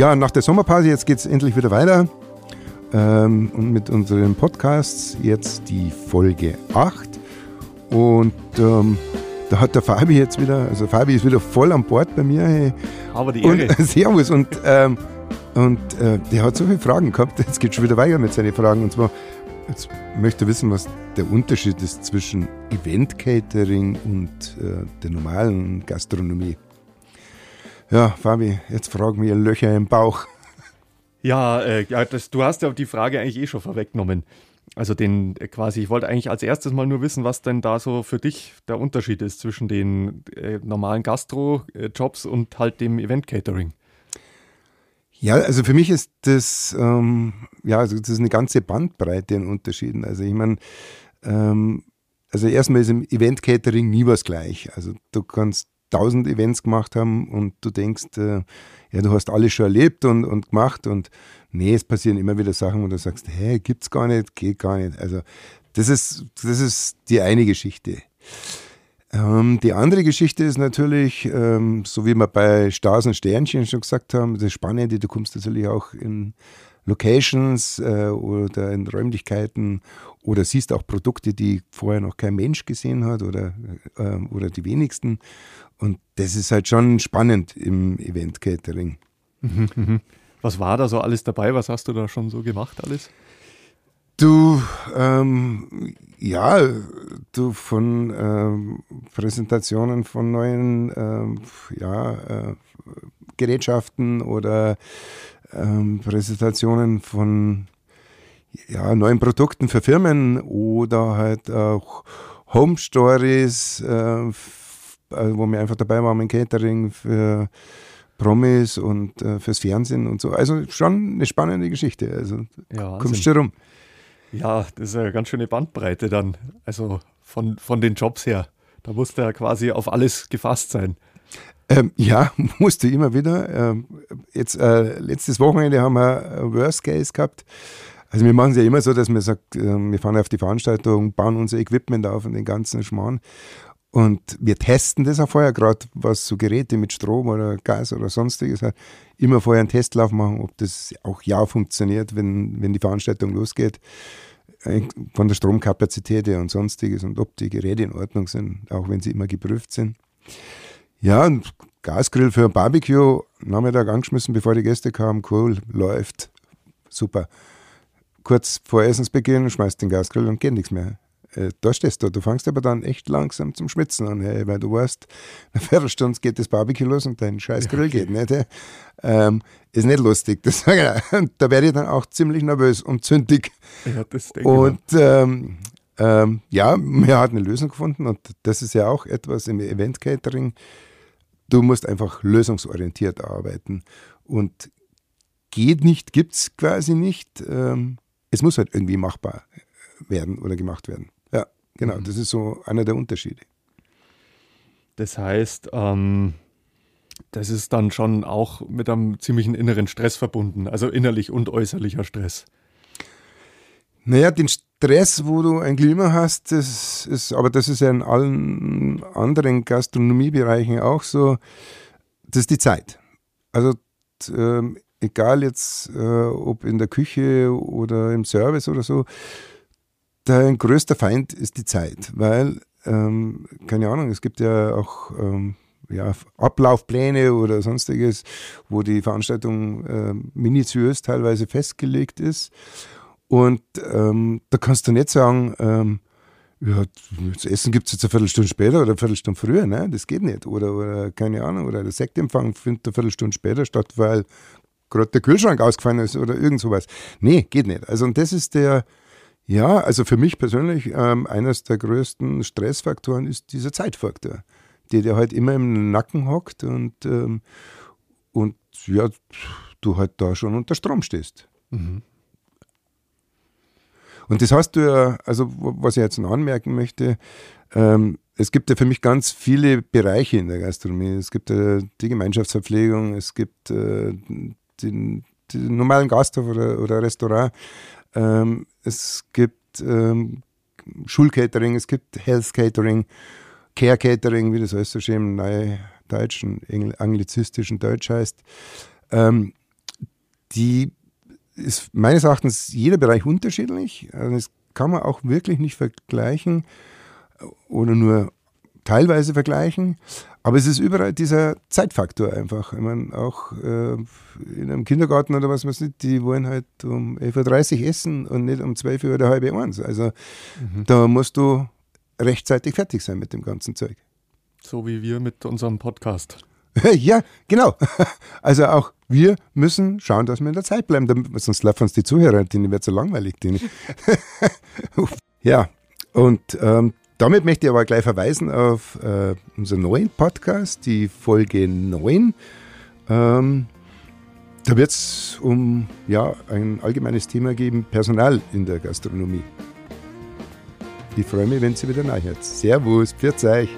Ja, nach der Sommerpause, jetzt geht es endlich wieder weiter. Ähm, und mit unseren Podcasts jetzt die Folge 8. Und ähm, da hat der Fabi jetzt wieder, also Fabi ist wieder voll an Bord bei mir. Hey. Aber die Ehre. Und, servus. Und, ähm, und äh, der hat so viele Fragen gehabt. Jetzt geht schon wieder weiter mit seinen Fragen. Und zwar, jetzt möchte ich wissen, was der Unterschied ist zwischen Event-Catering und äh, der normalen Gastronomie. Ja, Fabi, jetzt fragen wir Löcher im Bauch. Ja, äh, ja das, du hast ja die Frage eigentlich eh schon vorweggenommen. Also den äh, quasi, ich wollte eigentlich als erstes mal nur wissen, was denn da so für dich der Unterschied ist zwischen den äh, normalen Gastro-Jobs und halt dem Event-Catering. Ja, also für mich ist das, ähm, ja, also das ist eine ganze Bandbreite in Unterschieden. Also ich meine, ähm, also erstmal ist im Event-Catering nie was gleich. Also du kannst tausend Events gemacht haben und du denkst, äh, ja, du hast alles schon erlebt und, und gemacht und nee, es passieren immer wieder Sachen, wo du sagst, hä, gibt's gar nicht, geht gar nicht. Also das ist, das ist die eine Geschichte. Ähm, die andere Geschichte ist natürlich, ähm, so wie wir bei Stars und Sternchen schon gesagt haben, das Spannende, du kommst natürlich auch in Locations äh, oder in Räumlichkeiten oder siehst auch Produkte, die vorher noch kein Mensch gesehen hat oder, äh, oder die wenigsten. Und das ist halt schon spannend im Event-Catering. Mhm, mhm. Was war da so alles dabei? Was hast du da schon so gemacht alles? Du, ähm, ja, du von ähm, Präsentationen von neuen ähm, ja, äh, Gerätschaften oder ähm, Präsentationen von ja, neuen Produkten für Firmen oder halt auch Home Stories, äh, wo wir einfach dabei waren im Catering für Promis und äh, fürs Fernsehen und so. Also schon eine spannende Geschichte. Also ja, kommst du rum. Ja, das ist eine ganz schöne Bandbreite dann. Also von, von den Jobs her. Da musste er quasi auf alles gefasst sein. Ähm, ja, musste immer wieder. Ähm, jetzt äh, letztes Wochenende haben wir Worst Case gehabt. Also wir machen es ja immer so, dass wir sagt, äh, wir fahren auf die Veranstaltung, bauen unser Equipment auf und den ganzen Schmarrn. Und wir testen das auch vorher, gerade was so Geräte mit Strom oder Gas oder sonstiges hat, immer vorher einen Testlauf machen, ob das auch ja funktioniert, wenn, wenn die Veranstaltung losgeht, äh, von der Stromkapazität her und sonstiges und ob die Geräte in Ordnung sind, auch wenn sie immer geprüft sind. Ja, und Gasgrill für ein Barbecue, Nachmittag angeschmissen, bevor die Gäste kamen, cool, läuft, super. Kurz vor Essensbeginn schmeißt den Gasgrill und geht nichts mehr. Äh, da stehst du. Du fängst aber dann echt langsam zum Schwitzen an, hey, weil du weißt, eine Viertelstunde geht das Barbecue los und dein scheiß Grill geht nicht. Ähm, ist nicht lustig. Das, da werde ich dann auch ziemlich nervös und zündig. Ja, das denke und ähm, ähm, ja, wir haben eine Lösung gefunden und das ist ja auch etwas im Event-Catering. Du musst einfach lösungsorientiert arbeiten und geht nicht, gibt es quasi nicht. Ähm, es muss halt irgendwie machbar werden oder gemacht werden. Ja, genau, mhm. das ist so einer der Unterschiede. Das heißt, ähm, das ist dann schon auch mit einem ziemlichen inneren Stress verbunden, also innerlich und äußerlicher Stress. Naja, den Stress, wo du ein Klima hast, das ist, aber das ist ja in allen anderen Gastronomiebereichen auch so, das ist die Zeit. Also äh, egal jetzt, äh, ob in der Küche oder im Service oder so, dein größter Feind ist die Zeit, weil, ähm, keine Ahnung, es gibt ja auch ähm, ja, Ablaufpläne oder sonstiges, wo die Veranstaltung äh, minutiös teilweise festgelegt ist. Und ähm, da kannst du nicht sagen, ähm, ja, das Essen gibt es jetzt eine Viertelstunde später oder eine Viertelstunde früher, ne? Das geht nicht. Oder, oder keine Ahnung, oder der Sektempfang findet eine Viertelstunde später statt, weil gerade der Kühlschrank ausgefallen ist oder irgend sowas. Nee, geht nicht. Also und das ist der, ja, also für mich persönlich ähm, eines der größten Stressfaktoren ist dieser Zeitfaktor, der dir halt immer im Nacken hockt und, ähm, und ja, du halt da schon unter Strom stehst. Mhm. Und das hast du ja, also was ich jetzt noch anmerken möchte, ähm, es gibt ja für mich ganz viele Bereiche in der Gastronomie. Es gibt äh, die Gemeinschaftsverpflegung, es gibt äh, den, den, normalen Gasthof oder, oder Restaurant, ähm, es gibt ähm, Schulcatering, es gibt Health Catering, Care Catering, wie das alles so schön im neuen deutschen, anglizistischen Deutsch heißt. Ähm, die ist meines Erachtens jeder Bereich unterschiedlich. Also das kann man auch wirklich nicht vergleichen oder nur teilweise vergleichen. Aber es ist überall dieser Zeitfaktor einfach. Ich meine, auch äh, in einem Kindergarten oder was weiß ich, die wollen halt um 11.30 Uhr essen und nicht um 12 Uhr oder halb eins. Also mhm. da musst du rechtzeitig fertig sein mit dem ganzen Zeug. So wie wir mit unserem Podcast. ja, genau. Also auch wir müssen schauen, dass wir in der Zeit bleiben, sonst laufen uns die Zuhörer, denen wird so langweilig. ja, und ähm, damit möchte ich aber gleich verweisen auf äh, unseren neuen Podcast, die Folge 9. Ähm, da wird es um ja, ein allgemeines Thema geben, Personal in der Gastronomie. Ich freue mich, wenn Sie wieder nachhört. Servus, pfiat euch.